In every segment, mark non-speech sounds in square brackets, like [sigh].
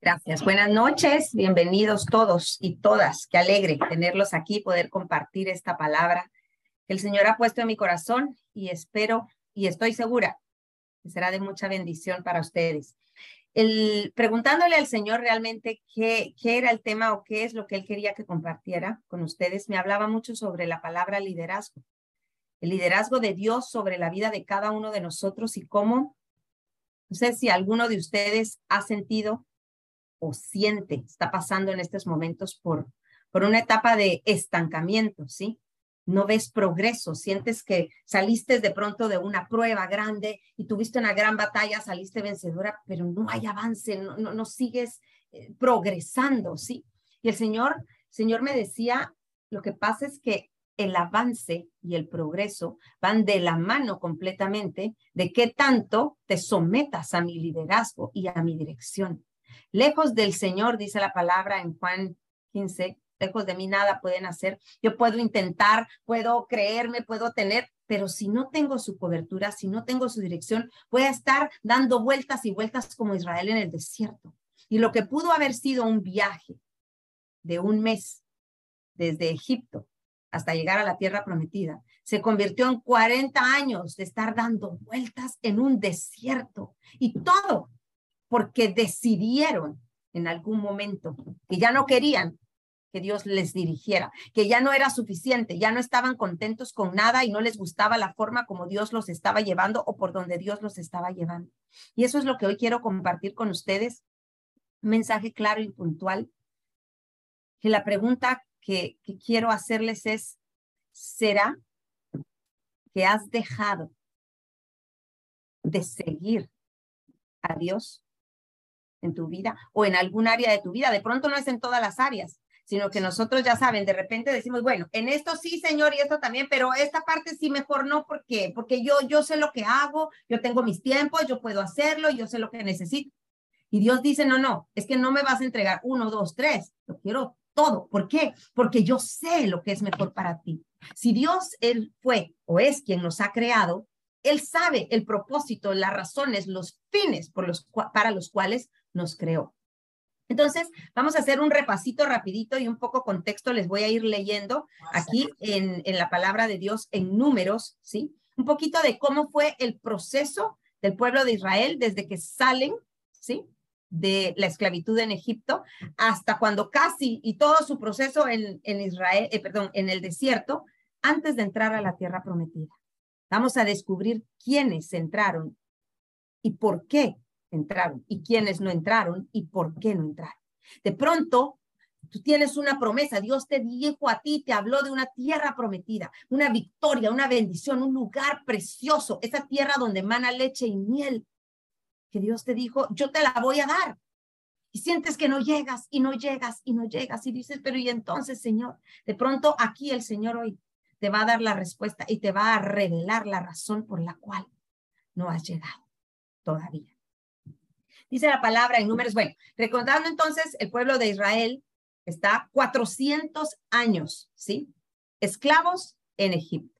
Gracias. Buenas noches. Bienvenidos todos y todas. Qué alegre tenerlos aquí, poder compartir esta palabra que el Señor ha puesto en mi corazón y espero y estoy segura que será de mucha bendición para ustedes. El, preguntándole al Señor realmente qué, qué era el tema o qué es lo que Él quería que compartiera con ustedes, me hablaba mucho sobre la palabra liderazgo. El liderazgo de Dios sobre la vida de cada uno de nosotros y cómo, no sé si alguno de ustedes ha sentido o siente, está pasando en estos momentos por, por una etapa de estancamiento, ¿sí? No ves progreso, sientes que saliste de pronto de una prueba grande y tuviste una gran batalla, saliste vencedora, pero no hay avance, no, no, sigues eh, progresando, ¿sí? Y el Señor, Señor me decía, lo que pasa es que el avance y el progreso van de la mano completamente de qué tanto te sometas a mi liderazgo y a mi dirección. Lejos del Señor, dice la palabra en Juan 15, lejos de mí nada pueden hacer. Yo puedo intentar, puedo creerme, puedo tener, pero si no tengo su cobertura, si no tengo su dirección, voy a estar dando vueltas y vueltas como Israel en el desierto. Y lo que pudo haber sido un viaje de un mes desde Egipto hasta llegar a la tierra prometida, se convirtió en 40 años de estar dando vueltas en un desierto. Y todo porque decidieron en algún momento que ya no querían que Dios les dirigiera, que ya no era suficiente, ya no estaban contentos con nada y no les gustaba la forma como Dios los estaba llevando o por donde Dios los estaba llevando. Y eso es lo que hoy quiero compartir con ustedes, mensaje claro y puntual. Que la pregunta que, quiero hacerles es, ¿será que has dejado de seguir a Dios en tu vida o en algún área de tu vida. De pronto no es en todas las áreas, sino que nosotros ya saben, de repente decimos, bueno, en esto sí, Señor, y esto también, pero esta parte sí mejor no, ¿por qué? Porque yo, yo sé lo que hago, yo tengo mis tiempos, yo puedo hacerlo, yo sé lo que necesito. Y Dios dice, no, no, es que no me vas a entregar uno, dos, tres, lo quiero todo. ¿Por qué? Porque yo sé lo que es mejor para ti. Si Dios, Él fue o es quien nos ha creado, Él sabe el propósito, las razones, los fines por los, para los cuales nos creó. Entonces, vamos a hacer un repasito rapidito y un poco contexto les voy a ir leyendo aquí en, en la palabra de Dios en números, ¿sí? Un poquito de cómo fue el proceso del pueblo de Israel desde que salen, ¿sí? De la esclavitud en Egipto hasta cuando casi y todo su proceso en, en Israel, eh, perdón, en el desierto, antes de entrar a la tierra prometida. Vamos a descubrir quiénes entraron y por qué entraron y quiénes no entraron y por qué no entraron. De pronto, tú tienes una promesa, Dios te dijo a ti, te habló de una tierra prometida, una victoria, una bendición, un lugar precioso, esa tierra donde mana leche y miel, que Dios te dijo, yo te la voy a dar. Y sientes que no llegas y no llegas y no llegas y dices, pero y entonces, Señor, de pronto aquí el Señor hoy te va a dar la respuesta y te va a revelar la razón por la cual no has llegado todavía. Dice la palabra en números. Bueno, recordando entonces, el pueblo de Israel está 400 años, ¿sí? Esclavos en Egipto.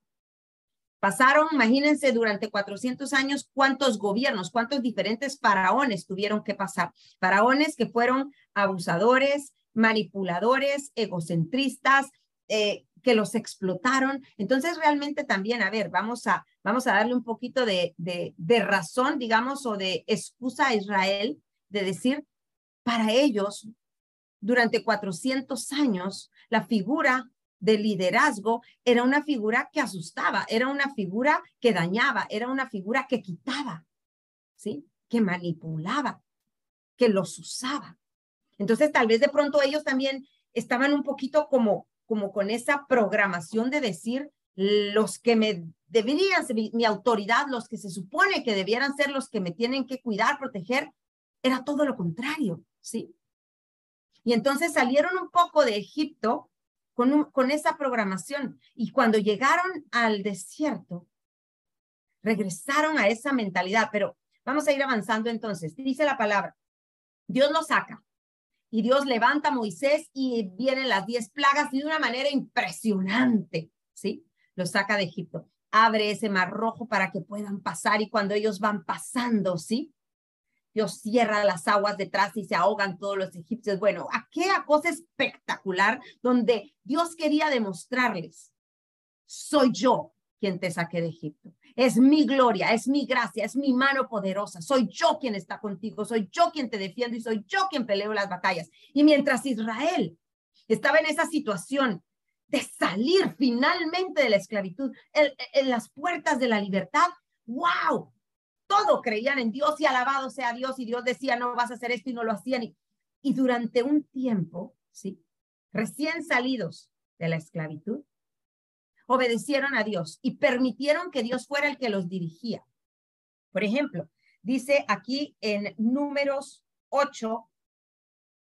Pasaron, imagínense, durante 400 años cuántos gobiernos, cuántos diferentes faraones tuvieron que pasar. Faraones que fueron abusadores, manipuladores, egocentristas, eh, que los explotaron. Entonces, realmente también, a ver, vamos a, vamos a darle un poquito de, de, de razón, digamos, o de excusa a Israel de decir, para ellos, durante 400 años, la figura de liderazgo era una figura que asustaba, era una figura que dañaba, era una figura que quitaba, ¿sí? Que manipulaba, que los usaba. Entonces, tal vez de pronto ellos también estaban un poquito como como con esa programación de decir los que me deberían ser mi autoridad, los que se supone que debieran ser los que me tienen que cuidar, proteger, era todo lo contrario, ¿sí? Y entonces salieron un poco de Egipto con, esa programación y cuando llegaron al desierto, regresaron a esa mentalidad, pero vamos a ir avanzando entonces. Dice la palabra, Dios los saca y Dios levanta a Moisés y vienen las diez plagas de una manera impresionante, ¿sí? Los saca de Egipto. Abre ese mar rojo para que puedan pasar y cuando ellos van pasando, ¿sí? Dios cierra las aguas detrás y se ahogan todos los egipcios. Bueno, aquella cosa espectacular donde Dios quería demostrarles, soy yo quien te saqué de Egipto. Es mi gloria, es mi gracia, es mi mano poderosa. Soy yo quien está contigo, soy yo quien te defiendo y soy yo quien peleo las batallas. Y mientras Israel estaba en esa situación de salir finalmente de la esclavitud, en, las puertas de la libertad, wow, todo creían en Dios y alabado sea Dios y Dios decía, no vas a hacer esto y no lo hacían. Y, y durante un tiempo, ¿sí? Recién salidos de la esclavitud, obedecieron a Dios y permitieron que Dios fuera el que los dirigía. Por ejemplo, dice aquí en números 8,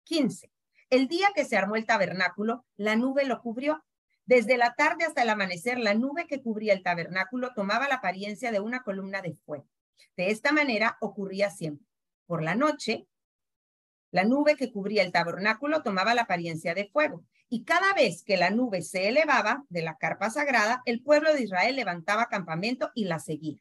15, el día que se armó el tabernáculo, la nube lo cubrió. Desde la tarde hasta el amanecer, la nube que cubría el tabernáculo tomaba la apariencia de una columna de fuego. De esta manera ocurría siempre. Por la noche, la nube que cubría el tabernáculo tomaba la apariencia de fuego. Y cada vez que la nube se elevaba de la carpa sagrada, el pueblo de Israel levantaba campamento y la seguía.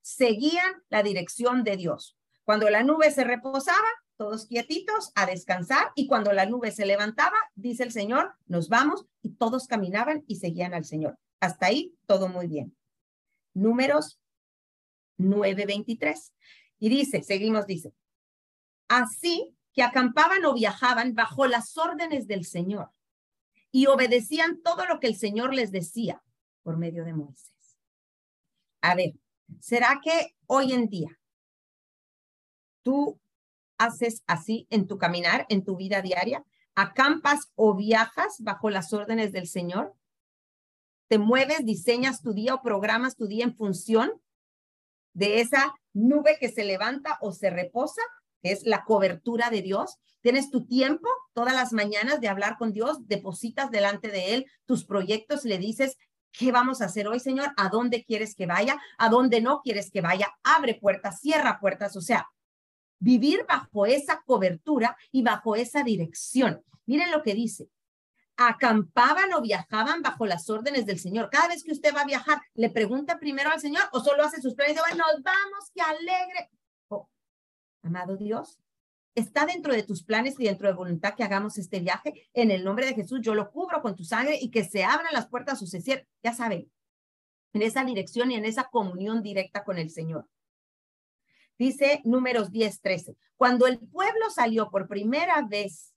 Seguían la dirección de Dios. Cuando la nube se reposaba, todos quietitos a descansar y cuando la nube se levantaba, dice el Señor, nos vamos y todos caminaban y seguían al Señor. Hasta ahí todo muy bien. Números 9:23. Y dice, seguimos, dice, así que acampaban o viajaban bajo las órdenes del Señor y obedecían todo lo que el Señor les decía por medio de Moisés. A ver, ¿será que hoy en día tú haces así en tu caminar, en tu vida diaria? ¿Acampas o viajas bajo las órdenes del Señor? ¿Te mueves, diseñas tu día o programas tu día en función de esa nube que se levanta o se reposa, que es la cobertura de Dios? Tienes tu tiempo todas las mañanas de hablar con Dios, depositas delante de Él tus proyectos, le dices, ¿qué vamos a hacer hoy, Señor? ¿A dónde quieres que vaya? ¿A dónde no quieres que vaya? Abre puertas, cierra puertas, o sea, vivir bajo esa cobertura y bajo esa dirección. Miren lo que dice. Acampaban o viajaban bajo las órdenes del Señor. Cada vez que usted va a viajar, le pregunta primero al Señor o solo hace sus planes y dice, nos vamos, qué alegre. Oh, amado Dios, está dentro de tus planes y dentro de voluntad que hagamos este viaje. En el nombre de Jesús, yo lo cubro con tu sangre y que se abran las puertas suceder, ya saben, en esa dirección y en esa comunión directa con el Señor. Dice números 10, 13. Cuando el pueblo salió por primera vez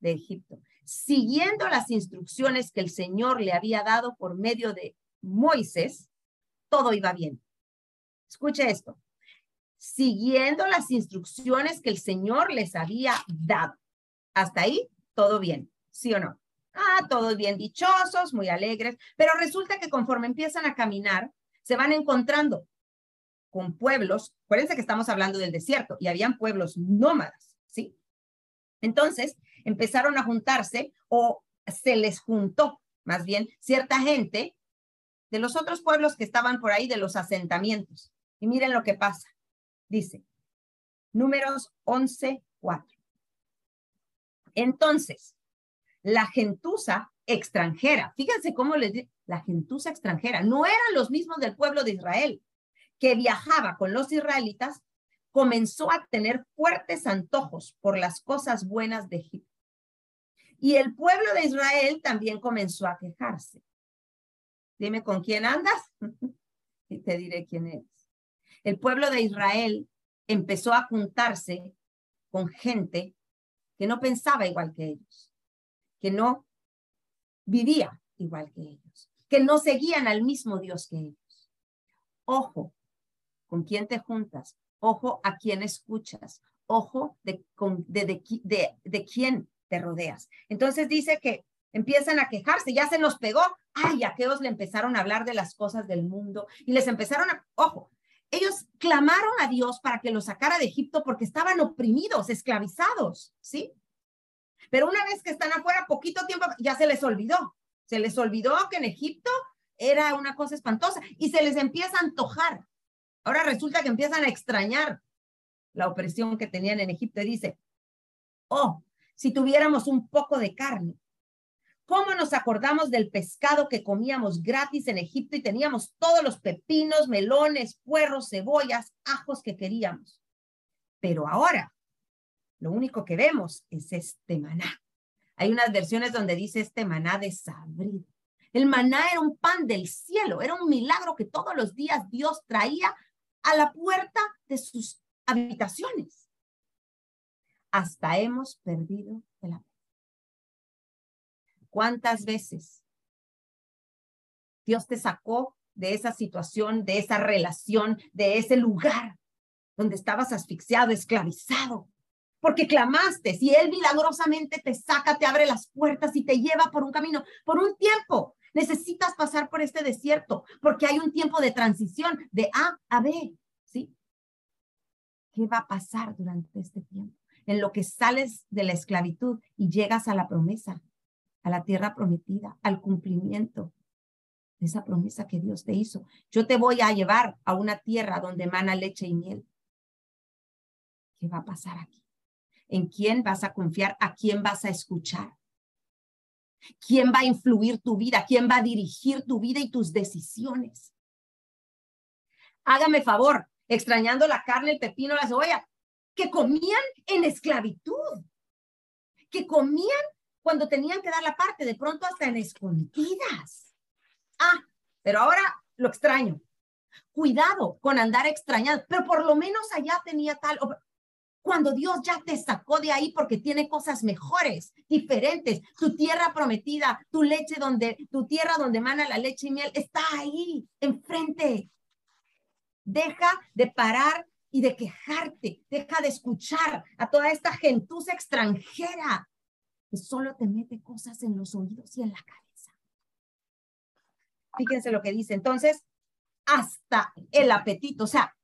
de Egipto, siguiendo las instrucciones que el Señor le había dado por medio de Moisés, todo iba bien. Escuche esto siguiendo las instrucciones que el Señor les había dado. Hasta ahí, todo bien, ¿sí o no? Ah, todos bien dichosos, muy alegres, pero resulta que conforme empiezan a caminar, se van encontrando con pueblos, acuérdense que estamos hablando del desierto, y habían pueblos nómadas, ¿sí? Entonces, empezaron a juntarse o se les juntó, más bien, cierta gente de los otros pueblos que estaban por ahí, de los asentamientos. Y miren lo que pasa. Dice, números 11, 4. Entonces, la gentuza extranjera, fíjense cómo les dice, la gentuza extranjera, no eran los mismos del pueblo de Israel, que viajaba con los israelitas, comenzó a tener fuertes antojos por las cosas buenas de Egipto. Y el pueblo de Israel también comenzó a quejarse. Dime con quién andas [laughs] y te diré quién eres el pueblo de Israel empezó a juntarse con gente que no pensaba igual que ellos, que no vivía igual que ellos, que no seguían al mismo Dios que ellos. Ojo, con quién te juntas, ojo a quién escuchas, ojo de, de, de, quién te rodeas. Entonces dice que empiezan a quejarse, ya se nos pegó, ay, aquellos le empezaron a hablar de las cosas del mundo y les empezaron a, ojo, ellos clamaron a Dios para que los sacara de Egipto porque estaban oprimidos, esclavizados, ¿sí? Pero una vez que están afuera, poquito tiempo, ya se les olvidó. Se les olvidó que en Egipto era una cosa espantosa y se les empieza a antojar. Ahora resulta que empiezan a extrañar la opresión que tenían en Egipto y dice, oh, si tuviéramos un poco de carne ¿Cómo nos acordamos del pescado que comíamos gratis en Egipto y teníamos todos los pepinos, melones, puerros, cebollas, ajos que queríamos? Pero ahora, lo único que vemos es este maná. Hay unas versiones donde dice este maná desabrido. El maná era un pan del cielo, era un milagro que todos los días Dios traía a la puerta de sus habitaciones. Hasta hemos perdido el amor. ¿Cuántas veces Dios te sacó de esa situación, de esa relación, de ese lugar donde estabas asfixiado, esclavizado? Porque clamaste, si Él milagrosamente te saca, te abre las puertas y te lleva por un camino, por un tiempo, necesitas pasar por este desierto, porque hay un tiempo de transición de A a B. ¿Qué va a pasar durante este tiempo? En lo que sales de la esclavitud y llegas a la promesa, a la tierra prometida, al cumplimiento de esa promesa que Dios te hizo. Yo te voy a llevar a una tierra donde emana leche y miel. ¿Qué va a pasar aquí? ¿En quién vas a confiar? ¿A quién vas a escuchar? ¿Quién va a influir tu vida? ¿Quién va a dirigir tu vida y tus decisiones? Hágame favor, extrañando la carne, el pepino, la cebolla, que comían en esclavitud, que comían cuando tenían que dar la parte, de pronto hasta en escondidas. Ah, pero ahora lo extraño. Cuidado con andar extrañando, pero por lo menos allá tenía tal. Cuando Dios ya te sacó de ahí porque tiene cosas mejores, diferentes, tu tierra prometida, tu leche donde, tu tierra donde mana la leche y miel, está ahí, enfrente. Deja de parar y de quejarte, deja de escuchar a toda esta gentuza extranjera que solo te mete cosas en los oídos y en la cabeza. Fíjense lo que dice. Entonces, hasta el apetito, o sea,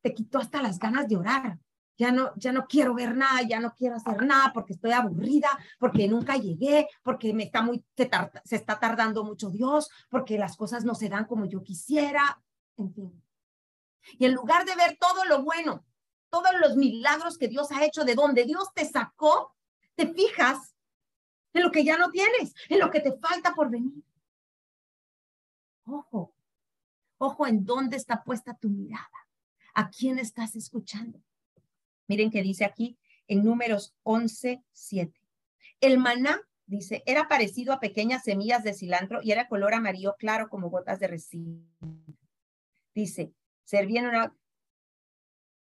te quitó hasta las ganas de orar. Ya no, ya no quiero ver nada, ya no quiero hacer nada porque estoy aburrida, porque nunca llegué, porque me está muy, se, se está tardando mucho Dios, porque las cosas no se dan como yo quisiera, en fin. Y en lugar de ver todo lo bueno, todos los milagros que Dios ha hecho, de donde Dios te sacó, te fijas en lo que ya no tienes, en lo que te falta por venir. Ojo, ojo en dónde está puesta tu mirada. ¿A quién estás escuchando? Miren que dice aquí en números 11, 7. El maná, dice, era parecido a pequeñas semillas de cilantro y era color amarillo claro como gotas de resina. Dice, servían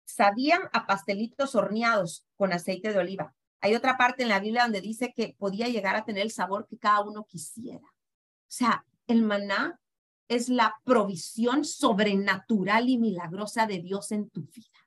sabían a pastelitos horneados con aceite de oliva. Hay otra parte en la Biblia donde dice que podía llegar a tener el sabor que cada uno quisiera. O sea, el maná es la provisión sobrenatural y milagrosa de Dios en tu vida.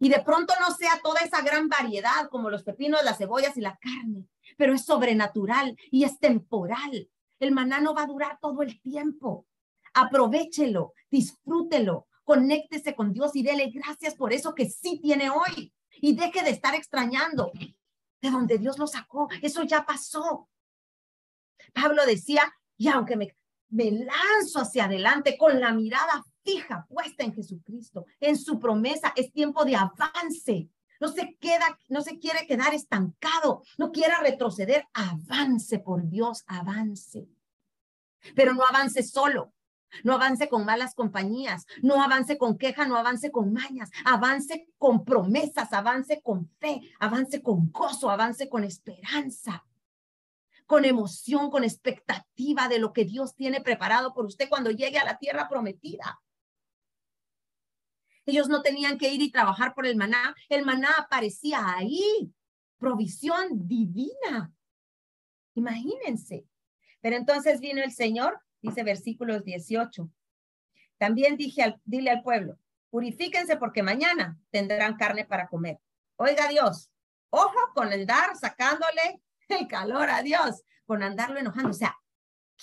Y de pronto no sea toda esa gran variedad como los pepinos, las cebollas y la carne, pero es sobrenatural y es temporal. El maná no va a durar todo el tiempo. Aprovechelo, disfrútelo, conéctese con Dios y dele gracias por eso que sí tiene hoy. Y deje de estar extrañando de donde Dios lo sacó. Eso ya pasó. Pablo decía, y aunque me, me lanzo hacia adelante con la mirada fija puesta en Jesucristo, en su promesa, es tiempo de avance. No se queda, no se quiere quedar estancado, no quiera retroceder, avance por Dios, avance. Pero no avance solo, no avance con malas compañías, no avance con queja, no avance con mañas, avance con promesas, avance con fe, avance con gozo, avance con esperanza con emoción, con expectativa de lo que Dios tiene preparado por usted cuando llegue a la tierra prometida. Ellos no tenían que ir y trabajar por el maná. El maná aparecía ahí. Provisión divina. Imagínense. Pero entonces vino el Señor, dice versículos 18. También dije al, dile al pueblo, purifíquense porque mañana tendrán carne para comer. Oiga Dios, ojo con el dar sacándole el calor a Dios con andarlo enojando. O sea,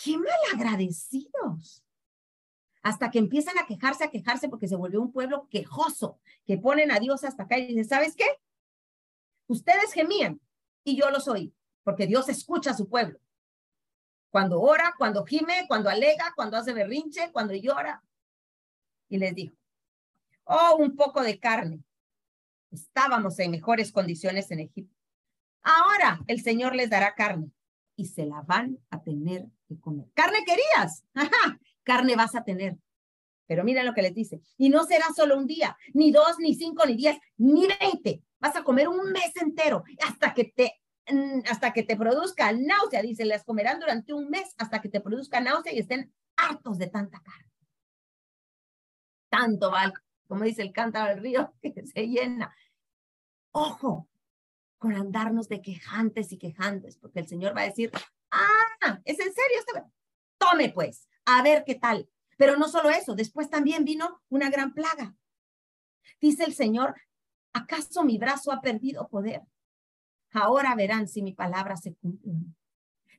qué mal agradecidos. Hasta que empiezan a quejarse, a quejarse porque se volvió un pueblo quejoso, que ponen a Dios hasta acá y dicen, ¿sabes qué? Ustedes gemían y yo los oí, porque Dios escucha a su pueblo. Cuando ora, cuando gime, cuando alega, cuando hace berrinche, cuando llora. Y les dijo, oh, un poco de carne. Estábamos en mejores condiciones en Egipto. Ahora el Señor les dará carne y se la van a tener que comer. Carne querías, carne vas a tener. Pero miren lo que les dice. Y no será solo un día, ni dos, ni cinco, ni diez, ni veinte. Vas a comer un mes entero hasta que te hasta que te produzca náusea, dice, las comerán durante un mes hasta que te produzca náusea y estén hartos de tanta carne. Tanto va, como dice el cántaro del río, [laughs] que se llena. Ojo con andarnos de quejantes y quejantes, porque el Señor va a decir, ah, ¿es en serio? Tome pues, a ver qué tal. Pero no solo eso, después también vino una gran plaga. Dice el Señor, ¿acaso mi brazo ha perdido poder? Ahora verán si mi palabra se cumple.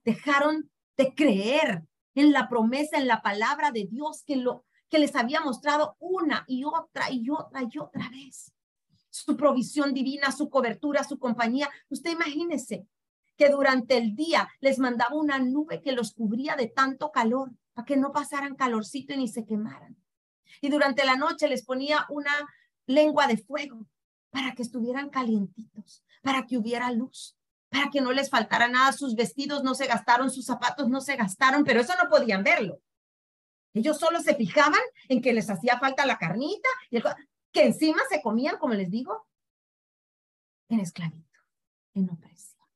Dejaron de creer en la promesa, en la palabra de Dios que, lo, que les había mostrado una y otra y otra y otra vez. Su provisión divina, su cobertura, su compañía. Usted imagínese que durante el día les mandaba una nube que los cubría de tanto calor para que no pasaran calorcito y ni se quemaran. Y durante la noche les ponía una lengua de fuego para que estuvieran calientitos, para que hubiera luz, para que no les faltara nada. Sus vestidos no se gastaron, sus zapatos no se gastaron, pero eso no podían verlo. Ellos solo se fijaban en que les hacía falta la carnita y que encima se comían, como les digo, en esclavitud, en opresión.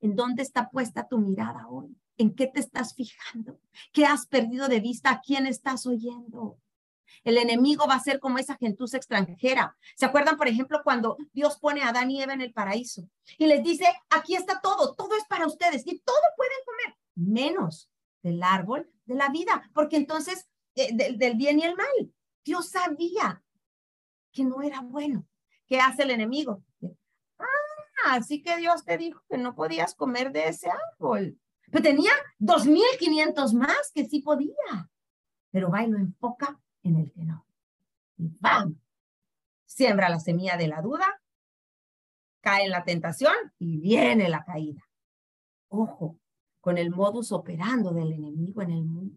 ¿En dónde está puesta tu mirada hoy? ¿En qué te estás fijando? ¿Qué has perdido de vista? ¿A quién estás oyendo? El enemigo va a ser como esa gentuza extranjera. ¿Se acuerdan, por ejemplo, cuando Dios pone a Adán y Eva en el paraíso y les dice, aquí está todo, todo es para ustedes y todo pueden comer, menos del árbol de la vida, porque entonces eh, del bien y el mal. Dios sabía que no era bueno. ¿Qué hace el enemigo? Ah, así que Dios te dijo que no podías comer de ese árbol. Pero tenía 2.500 más que sí podía. Pero va y lo enfoca en el que no. Y ¡bam! Siembra la semilla de la duda, cae en la tentación y viene la caída. Ojo con el modus operando del enemigo en el mundo.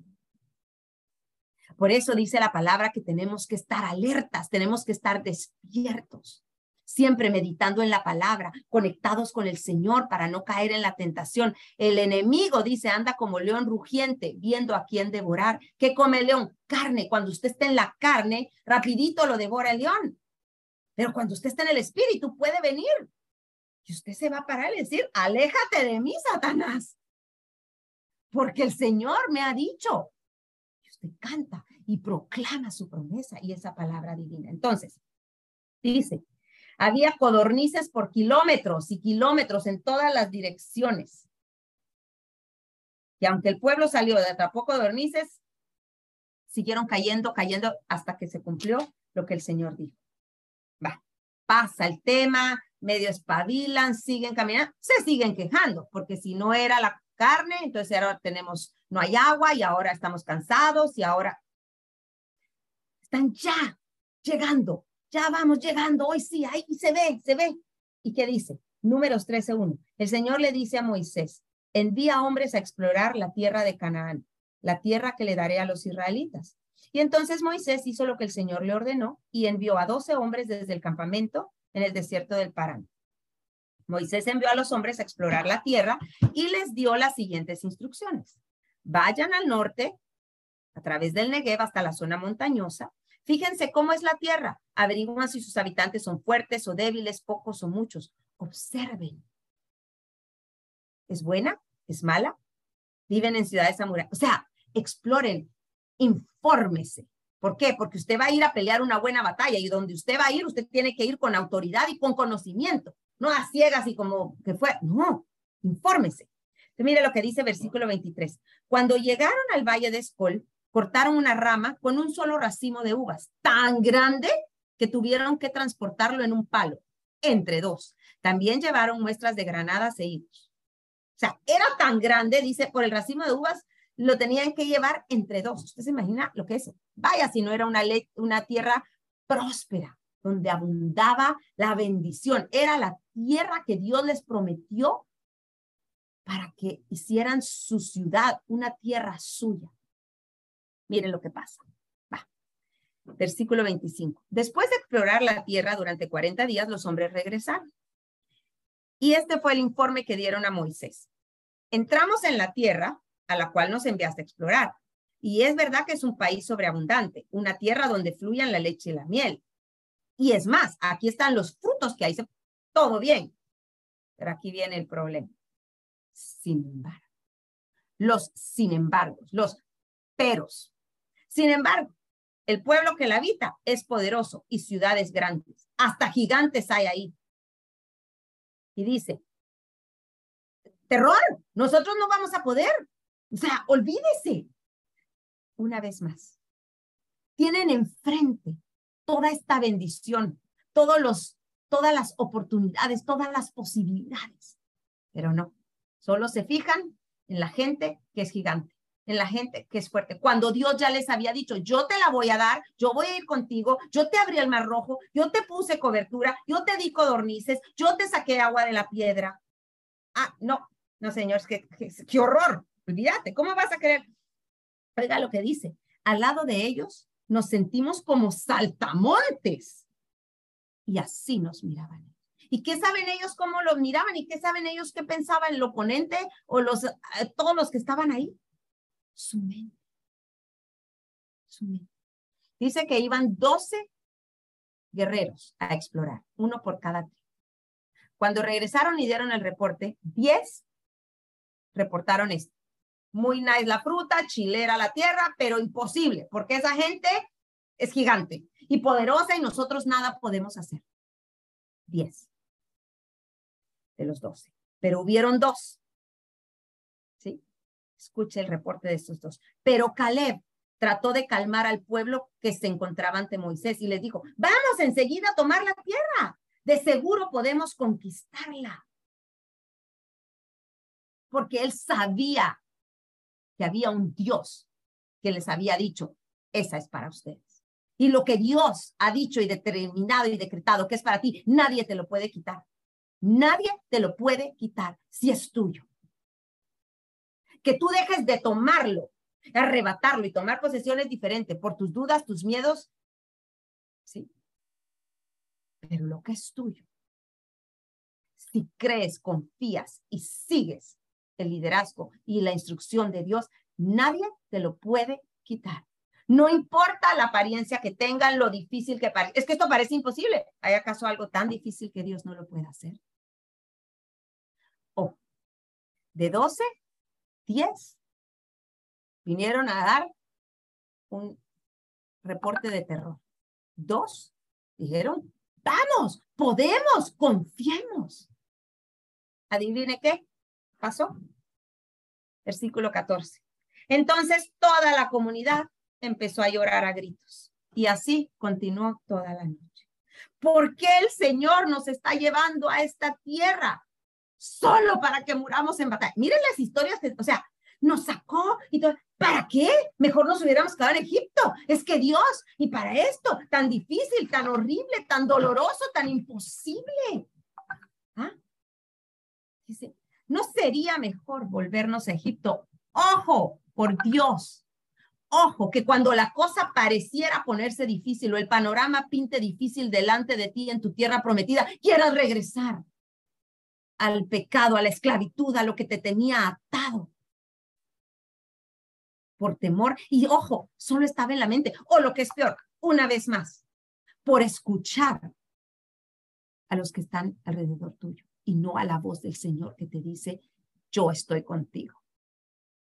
Por eso dice la palabra que tenemos que estar alertas, tenemos que estar despiertos siempre meditando en la palabra, conectados con el Señor para no caer en la tentación. El enemigo dice, anda como león rugiente, viendo a quién devorar. ¿Qué come el león? Carne. Cuando usted está en la carne, rapidito lo devora el león. Pero cuando usted está en el espíritu, puede venir. Y usted se va a parar y decir, aléjate de mí, Satanás. Porque el Señor me ha dicho. Y usted canta y proclama su promesa y esa palabra divina. Entonces, dice, había codornices por kilómetros y kilómetros en todas las direcciones. Y aunque el pueblo salió de atrapó codornices, siguieron cayendo, cayendo hasta que se cumplió lo que el Señor dijo. Va, pasa el tema, medio espabilan, siguen caminando, se siguen quejando, porque si no era la carne, entonces ahora tenemos, no hay agua y ahora estamos cansados y ahora están ya llegando ya vamos llegando, hoy sí, ahí se ve, se ve. ¿Y qué dice? Números 13.1. El Señor le dice a Moisés, envía hombres a explorar la tierra de Canaán, la tierra que le daré a los israelitas. Y entonces Moisés hizo lo que el Señor le ordenó y envió a doce hombres desde el campamento en el desierto del Parán. Moisés envió a los hombres a explorar la tierra y les dio las siguientes instrucciones. Vayan al norte, a través del Negev hasta la zona montañosa, Fíjense cómo es la tierra. Averigüen si sus habitantes son fuertes o débiles, pocos o muchos. Observen. ¿Es buena? ¿Es mala? Viven en ciudades amuralladas. O sea, exploren, infórmese. ¿Por qué? Porque usted va a ir a pelear una buena batalla y donde usted va a ir, usted tiene que ir con autoridad y con conocimiento, no a ciegas y como que fue. No, infórmese. mire lo que dice versículo 23. Cuando llegaron al valle de Escol, cortaron una rama con un solo racimo de uvas, tan grande que tuvieron que transportarlo en un palo, entre dos. También llevaron muestras de granadas e higos. O sea, era tan grande, dice, por el racimo de uvas, lo tenían que llevar entre dos. ¿Usted se imagina lo que es? Vaya, si no era una, una tierra próspera, donde abundaba la bendición. Era la tierra que Dios les prometió para que hicieran su ciudad, una tierra suya. Miren lo que pasa. Va. Versículo 25. Después de explorar la tierra durante 40 días, los hombres regresaron. Y este fue el informe que dieron a Moisés. Entramos en la tierra a la cual nos enviaste a explorar, Y es verdad que es un país sobreabundante, una tierra donde fluyan la leche y la miel. Y es más, aquí están los frutos que hay, todo bien. Pero aquí viene el problema. Sin embargo, los sin embargo, los peros. Sin embargo, el pueblo que la habita es poderoso y ciudades grandes. Hasta gigantes hay ahí. Y dice, terror, nosotros no vamos a poder. O sea, olvídese. Una vez más, tienen enfrente toda esta bendición, todos los, todas las oportunidades, todas las posibilidades. Pero no, solo se fijan en la gente que es gigante en la gente que es fuerte. Cuando Dios ya les había dicho, yo te la voy a dar, yo voy a ir contigo, yo te abrí el mar rojo, yo te puse cobertura, yo te di codornices, yo te saqué agua de la piedra. Ah, no, no, señores, qué, qué, horror. Olvídate, ¿cómo vas a querer? Oiga lo que dice, al lado de ellos nos sentimos como saltamontes. Y así nos miraban. ¿Y qué saben ellos cómo los miraban? ¿Y qué saben ellos qué pensaba el oponente o los, eh, todos los que estaban ahí? Su mente. Su mente. Dice que iban 12 guerreros a explorar, uno por cada tribu. Cuando regresaron y dieron el reporte, 10 reportaron esto. Muy nice la fruta, chilera la tierra, pero imposible, porque esa gente es gigante y poderosa y nosotros nada podemos hacer. 10 de los 12. Pero hubieron dos Escuche el reporte de estos dos. Pero Caleb trató de calmar al pueblo que se encontraba ante Moisés y les dijo, vamos enseguida a tomar la tierra. De seguro podemos conquistarla. Porque él sabía que había un Dios que les había dicho, esa es para ustedes. Y lo que Dios ha dicho y determinado y decretado que es para ti, nadie te lo puede quitar. Nadie te lo puede quitar si es tuyo que tú dejes de tomarlo, arrebatarlo y tomar posesiones diferentes por tus dudas, tus miedos. Sí. Pero lo que es tuyo, si crees, confías y sigues el liderazgo y la instrucción de Dios, nadie te lo puede quitar. No importa la apariencia que tengan, lo difícil que parece. Es que esto parece imposible. ¿Hay acaso algo tan difícil que Dios no lo pueda hacer? O de 12 10 vinieron a dar un reporte de terror. Dos dijeron, vamos, podemos, confiemos. Adivine qué pasó. Versículo 14. Entonces toda la comunidad empezó a llorar a gritos y así continuó toda la noche. ¿Por qué el Señor nos está llevando a esta tierra? Solo para que muramos en batalla. Miren las historias que, o sea, nos sacó y todo. ¿Para qué? Mejor nos hubiéramos quedado en Egipto. Es que Dios, y para esto, tan difícil, tan horrible, tan doloroso, tan imposible. ¿Ah? Dice, ¿no sería mejor volvernos a Egipto? Ojo, por Dios. Ojo, que cuando la cosa pareciera ponerse difícil o el panorama pinte difícil delante de ti en tu tierra prometida, quieras regresar al pecado, a la esclavitud, a lo que te tenía atado. Por temor, y ojo, solo estaba en la mente, o lo que es peor, una vez más, por escuchar a los que están alrededor tuyo y no a la voz del Señor que te dice, yo estoy contigo.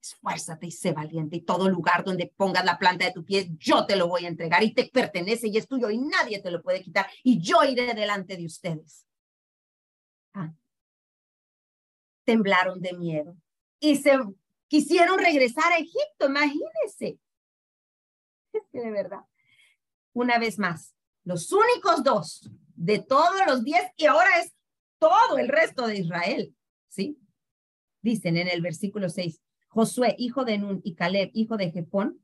Esfuérzate y sé valiente y todo lugar donde pongas la planta de tu pie, yo te lo voy a entregar y te pertenece y es tuyo y nadie te lo puede quitar y yo iré delante de ustedes. Ah, temblaron de miedo y se quisieron regresar a Egipto, imagínense. De verdad, una vez más, los únicos dos de todos los diez y ahora es todo el resto de Israel, ¿sí? Dicen en el versículo 6, Josué, hijo de Nun, y Caleb, hijo de Jepón,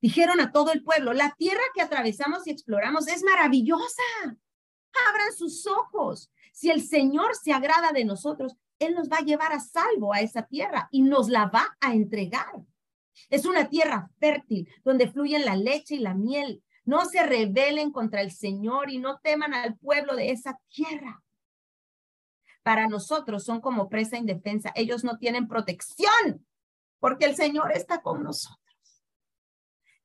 dijeron a todo el pueblo, la tierra que atravesamos y exploramos es maravillosa. Abran sus ojos. Si el Señor se agrada de nosotros, él nos va a llevar a salvo a esa tierra y nos la va a entregar. Es una tierra fértil donde fluyen la leche y la miel. No se rebelen contra el Señor y no teman al pueblo de esa tierra. Para nosotros son como presa indefensa. Ellos no tienen protección porque el Señor está con nosotros.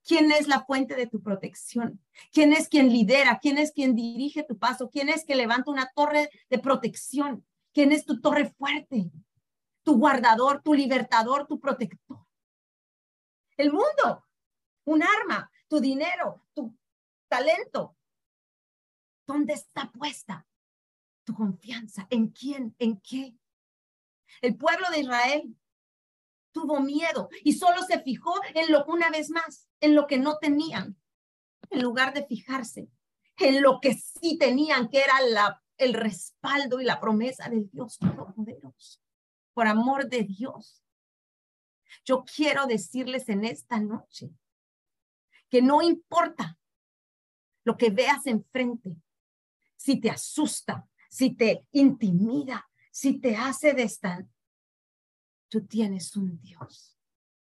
¿Quién es la fuente de tu protección? ¿Quién es quien lidera? ¿Quién es quien dirige tu paso? ¿Quién es que levanta una torre de protección? ¿Quién es tu torre fuerte? Tu guardador, tu libertador, tu protector. El mundo, un arma, tu dinero, tu talento. ¿Dónde está puesta tu confianza? ¿En quién? ¿En qué? El pueblo de Israel tuvo miedo y solo se fijó en lo una vez más, en lo que no tenían, en lugar de fijarse en lo que sí tenían, que era la, el respaldo y la promesa del Dios Todopoderoso. Por amor de Dios, yo quiero decirles en esta noche que no importa lo que veas enfrente, si te asusta, si te intimida, si te hace destan tú tienes un Dios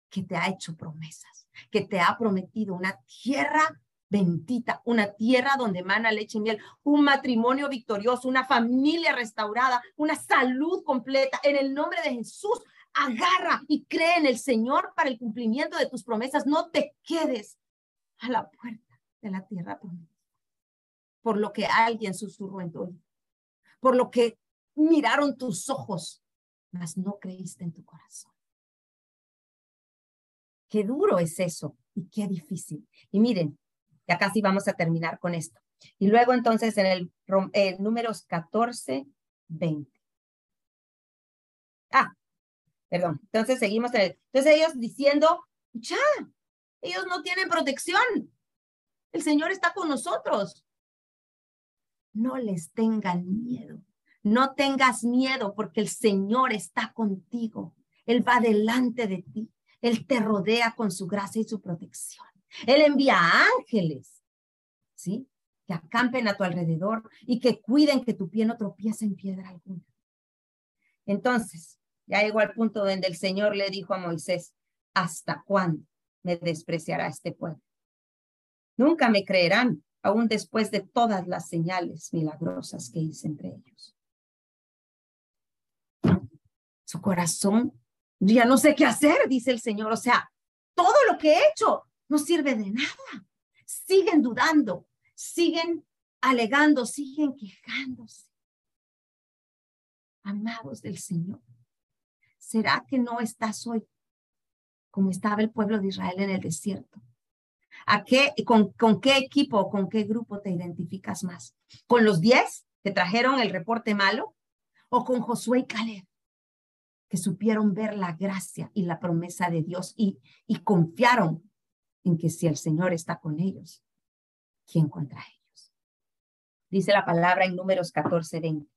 que te ha hecho promesas, que te ha prometido una tierra bendita, una tierra donde mana leche y miel, un matrimonio victorioso, una familia restaurada, una salud completa. En el nombre de Jesús, agarra y cree en el Señor para el cumplimiento de tus promesas. No te quedes a la puerta de la tierra por lo que alguien susurró en tu oído, por lo que miraron tus ojos mas no creíste en tu corazón. Qué duro es eso y qué difícil. Y miren, ya casi vamos a terminar con esto. Y luego entonces en el eh, números 14, 20. Ah, perdón. Entonces seguimos. En entonces ellos diciendo, ya, ellos no tienen protección. El Señor está con nosotros. No les tengan miedo. No tengas miedo porque el Señor está contigo. Él va delante de ti. Él te rodea con su gracia y su protección. Él envía ángeles, ¿sí? Que acampen a tu alrededor y que cuiden que tu pie no tropiece en piedra alguna. Entonces, ya llegó al punto donde el Señor le dijo a Moisés, ¿hasta cuándo me despreciará este pueblo? Nunca me creerán, aún después de todas las señales milagrosas que hice entre ellos su corazón, ya no sé qué hacer, dice el Señor. O sea, todo lo que he hecho no sirve de nada. Siguen dudando, siguen alegando, siguen quejándose. Amados del Señor, ¿será que no estás hoy como estaba el pueblo de Israel en el desierto? ¿A qué, con, con qué equipo o con qué grupo te identificas más? ¿Con los diez que trajeron el reporte malo? ¿O con Josué y Caleb? que supieron ver la gracia y la promesa de Dios y, y confiaron en que si el Señor está con ellos, ¿quién contra ellos? Dice la palabra en números 14, 20.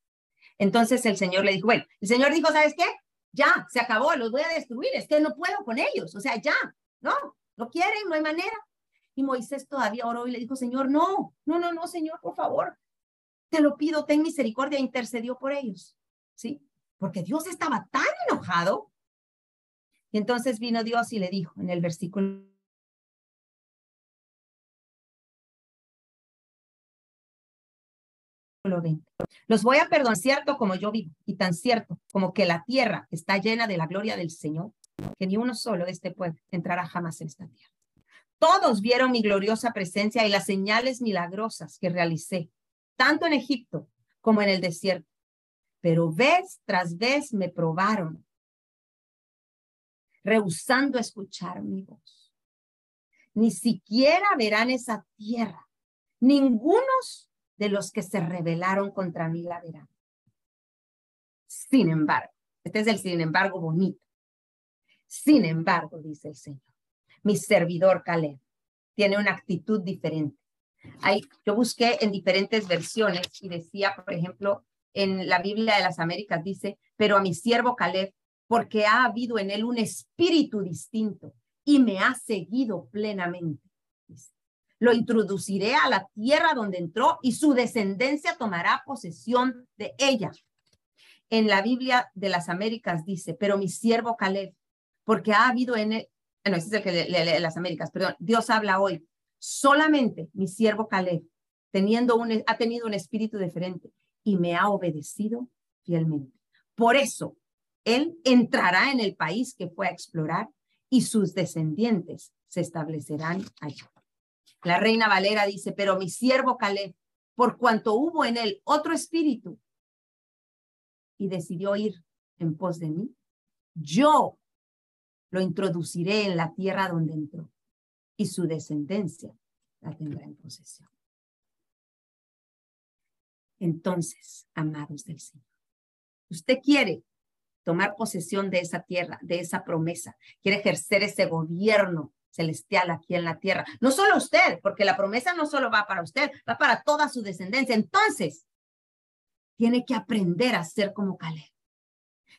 Entonces el Señor le dijo, bueno, el Señor dijo, ¿sabes qué? Ya, se acabó, los voy a destruir, es que no puedo con ellos, o sea, ya, no, no quieren, no hay manera. Y Moisés todavía oró y le dijo, Señor, no, no, no, no, Señor, por favor, te lo pido, ten misericordia, intercedió por ellos, ¿sí? porque Dios estaba tan enojado. Y entonces vino Dios y le dijo en el versículo Los voy a perdonar, cierto como yo vivo, y tan cierto como que la tierra está llena de la gloria del Señor, que ni uno solo de este pueblo entrará jamás en esta tierra. Todos vieron mi gloriosa presencia y las señales milagrosas que realicé, tanto en Egipto como en el desierto pero vez tras vez me probaron, rehusando escuchar mi voz. Ni siquiera verán esa tierra. Ningunos de los que se rebelaron contra mí la verán. Sin embargo, este es el sin embargo bonito. Sin embargo, dice el Señor, mi servidor Caleb tiene una actitud diferente. yo busqué en diferentes versiones y decía, por ejemplo, en la Biblia de las Américas dice, pero a mi siervo Caleb, porque ha habido en él un espíritu distinto y me ha seguido plenamente. Lo introduciré a la tierra donde entró y su descendencia tomará posesión de ella. En la Biblia de las Américas dice, pero mi siervo Caleb, porque ha habido en él, no, ese es el que lee las Américas, perdón, Dios habla hoy, solamente mi siervo Caleb, teniendo un, ha tenido un espíritu diferente y me ha obedecido fielmente. Por eso, él entrará en el país que fue a explorar y sus descendientes se establecerán allí. La reina Valera dice, pero mi siervo Caleb, por cuanto hubo en él otro espíritu y decidió ir en pos de mí, yo lo introduciré en la tierra donde entró y su descendencia la tendrá en posesión. Entonces, amados del Señor, usted quiere tomar posesión de esa tierra, de esa promesa, quiere ejercer ese gobierno celestial aquí en la tierra. No solo usted, porque la promesa no solo va para usted, va para toda su descendencia. Entonces, tiene que aprender a ser como Caleb.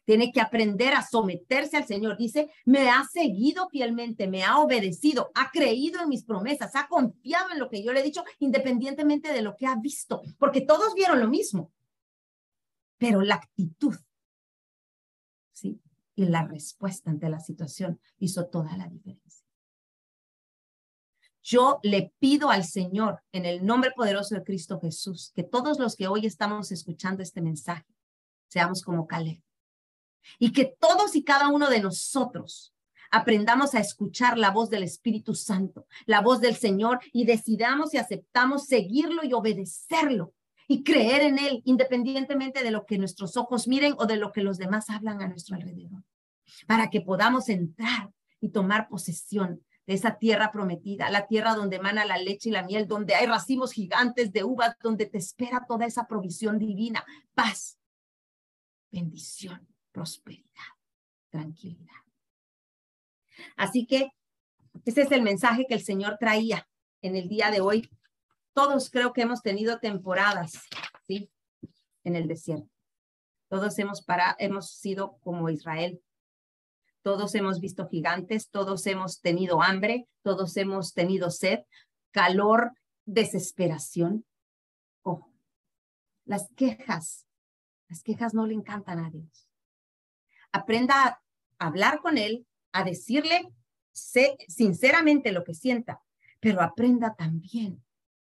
Tiene que aprender a someterse al Señor. Dice, me ha seguido fielmente, me ha obedecido, ha creído en mis promesas, ha confiado en lo que yo le he dicho, independientemente de lo que ha visto, porque todos vieron lo mismo. Pero la actitud, ¿sí? Y la respuesta ante la situación hizo toda la diferencia. Yo le pido al Señor, en el nombre poderoso de Cristo Jesús, que todos los que hoy estamos escuchando este mensaje, seamos como Caleb. Y que todos y cada uno de nosotros aprendamos a escuchar la voz del Espíritu Santo, la voz del Señor y decidamos y aceptamos seguirlo y obedecerlo y creer en Él independientemente de lo que nuestros ojos miren o de lo que los demás hablan a nuestro alrededor, para que podamos entrar y tomar posesión de esa tierra prometida, la tierra donde emana la leche y la miel, donde hay racimos gigantes de uvas, donde te espera toda esa provisión divina, paz, bendición prosperidad, tranquilidad. Así que ese es el mensaje que el Señor traía en el día de hoy. Todos creo que hemos tenido temporadas, ¿sí? En el desierto. Todos hemos, para, hemos sido como Israel. Todos hemos visto gigantes, todos hemos tenido hambre, todos hemos tenido sed, calor, desesperación. Ojo, las quejas, las quejas no le encantan a Dios aprenda a hablar con él, a decirle sinceramente lo que sienta, pero aprenda también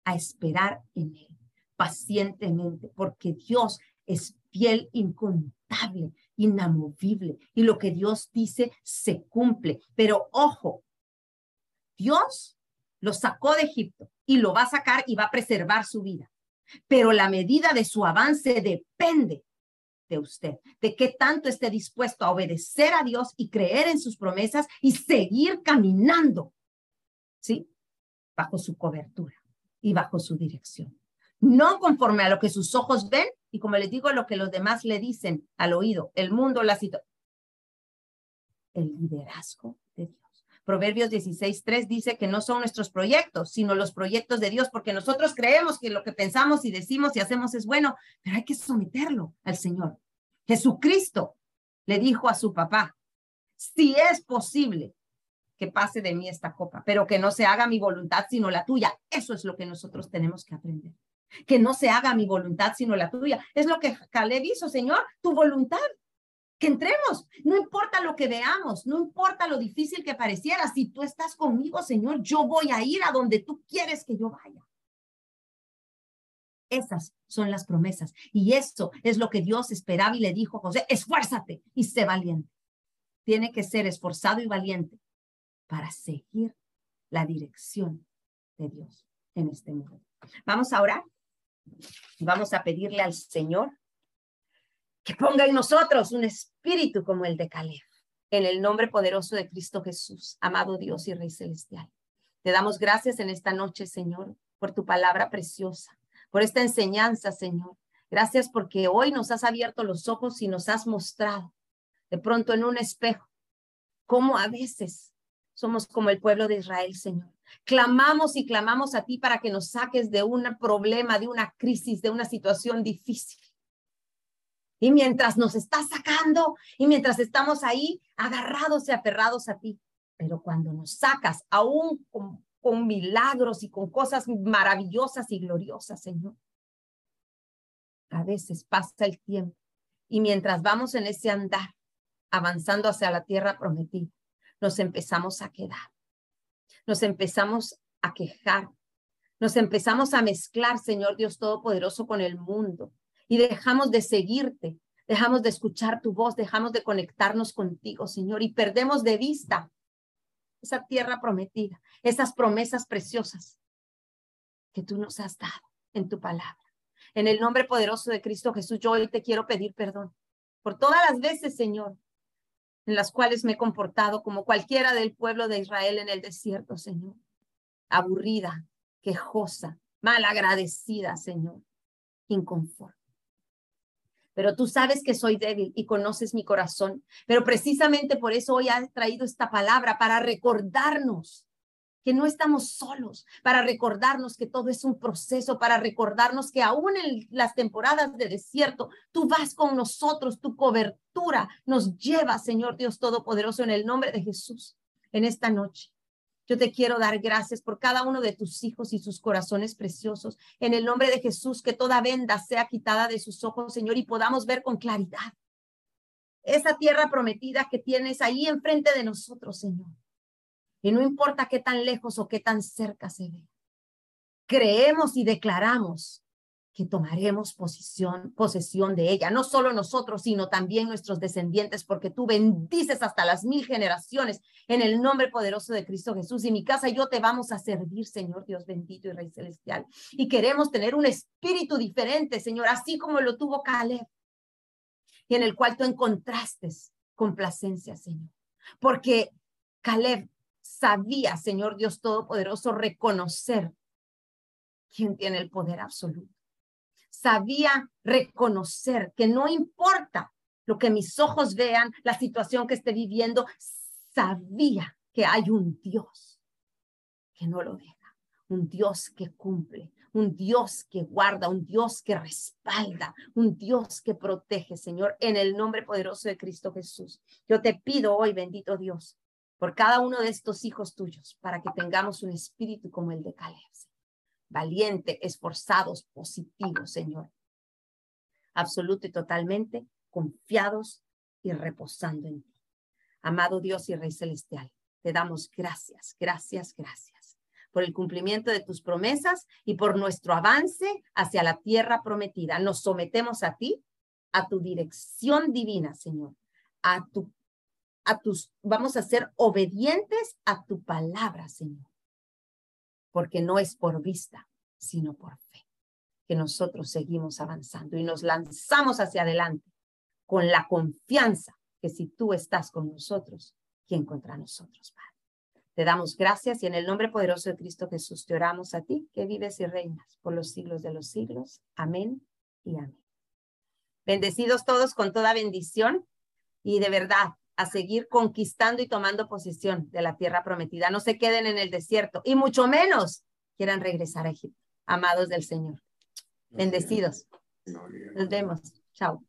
a esperar en él pacientemente, porque Dios es fiel, incontable, inamovible, y lo que Dios dice se cumple. Pero ojo, Dios lo sacó de Egipto y lo va a sacar y va a preservar su vida. Pero la medida de su avance depende de usted, de qué tanto esté dispuesto a obedecer a Dios y creer en sus promesas y seguir caminando, ¿sí? Bajo su cobertura y bajo su dirección. No conforme a lo que sus ojos ven y como les digo, lo que los demás le dicen al oído, el mundo, la situación. El liderazgo de Dios. Proverbios 16.3 dice que no son nuestros proyectos, sino los proyectos de Dios, porque nosotros creemos que lo que pensamos y decimos y hacemos es bueno, pero hay que someterlo al Señor. Jesucristo le dijo a su papá, si es posible que pase de mí esta copa, pero que no se haga mi voluntad sino la tuya. Eso es lo que nosotros tenemos que aprender. Que no se haga mi voluntad sino la tuya. Es lo que Caleb hizo, Señor, tu voluntad que entremos. No importa lo que veamos, no importa lo difícil que pareciera. Si tú estás conmigo, Señor, yo voy a ir a donde tú quieres que yo vaya. Esas son las promesas. Y esto es lo que Dios esperaba y le dijo a José, esfuérzate y sé valiente. Tiene que ser esforzado y valiente para seguir la dirección de Dios en este mundo. Vamos a orar. Vamos a pedirle al Señor que ponga en nosotros un espíritu como el de Caleb. En el nombre poderoso de Cristo Jesús, amado Dios y Rey Celestial. Te damos gracias en esta noche, Señor, por tu palabra preciosa, por esta enseñanza, Señor. Gracias porque hoy nos has abierto los ojos y nos has mostrado de pronto en un espejo cómo a veces somos como el pueblo de Israel, Señor. Clamamos y clamamos a ti para que nos saques de un problema, de una crisis, de una situación difícil. Y mientras nos está sacando y mientras estamos ahí agarrados y aferrados a ti, pero cuando nos sacas aún con, con milagros y con cosas maravillosas y gloriosas, Señor, a veces pasa el tiempo y mientras vamos en ese andar, avanzando hacia la tierra prometida, nos empezamos a quedar, nos empezamos a quejar, nos empezamos a mezclar, Señor Dios Todopoderoso, con el mundo, y dejamos de seguirte, dejamos de escuchar tu voz, dejamos de conectarnos contigo, Señor, y perdemos de vista esa tierra prometida, esas promesas preciosas que tú nos has dado en tu palabra. En el nombre poderoso de Cristo Jesús, yo hoy te quiero pedir perdón por todas las veces, Señor, en las cuales me he comportado como cualquiera del pueblo de Israel en el desierto, Señor. Aburrida, quejosa, malagradecida, Señor, inconforme. Pero tú sabes que soy débil y conoces mi corazón. Pero precisamente por eso hoy has traído esta palabra para recordarnos que no estamos solos, para recordarnos que todo es un proceso, para recordarnos que aún en las temporadas de desierto, tú vas con nosotros, tu cobertura nos lleva, Señor Dios Todopoderoso, en el nombre de Jesús, en esta noche. Yo te quiero dar gracias por cada uno de tus hijos y sus corazones preciosos. En el nombre de Jesús, que toda venda sea quitada de sus ojos, Señor, y podamos ver con claridad esa tierra prometida que tienes ahí enfrente de nosotros, Señor. Y no importa qué tan lejos o qué tan cerca se ve. Creemos y declaramos que tomaremos posición, posesión de ella, no solo nosotros, sino también nuestros descendientes, porque tú bendices hasta las mil generaciones en el nombre poderoso de Cristo Jesús. Y mi casa y yo te vamos a servir, Señor Dios bendito y Rey celestial. Y queremos tener un espíritu diferente, Señor, así como lo tuvo Caleb, y en el cual tú encontraste complacencia, Señor. Porque Caleb sabía, Señor Dios Todopoderoso, reconocer quién tiene el poder absoluto sabía reconocer que no importa lo que mis ojos vean, la situación que esté viviendo, sabía que hay un Dios que no lo deja, un Dios que cumple, un Dios que guarda, un Dios que respalda, un Dios que protege, Señor, en el nombre poderoso de Cristo Jesús. Yo te pido hoy, bendito Dios, por cada uno de estos hijos tuyos, para que tengamos un espíritu como el de Caleb valiente, esforzados, positivos, Señor. Absoluto y totalmente confiados y reposando en ti. Amado Dios y Rey Celestial, te damos gracias, gracias, gracias por el cumplimiento de tus promesas y por nuestro avance hacia la tierra prometida. Nos sometemos a ti, a tu dirección divina, Señor, a tu a tus vamos a ser obedientes a tu palabra, Señor porque no es por vista, sino por fe, que nosotros seguimos avanzando y nos lanzamos hacia adelante con la confianza que si tú estás con nosotros, ¿quién contra nosotros, Padre? Te damos gracias y en el nombre poderoso de Cristo Jesús te oramos a ti, que vives y reinas por los siglos de los siglos. Amén y amén. Bendecidos todos con toda bendición y de verdad, a seguir conquistando y tomando posesión de la tierra prometida. No se queden en el desierto y mucho menos quieran regresar a Egipto. Amados del Señor. Bendecidos. Nos vemos. Chao.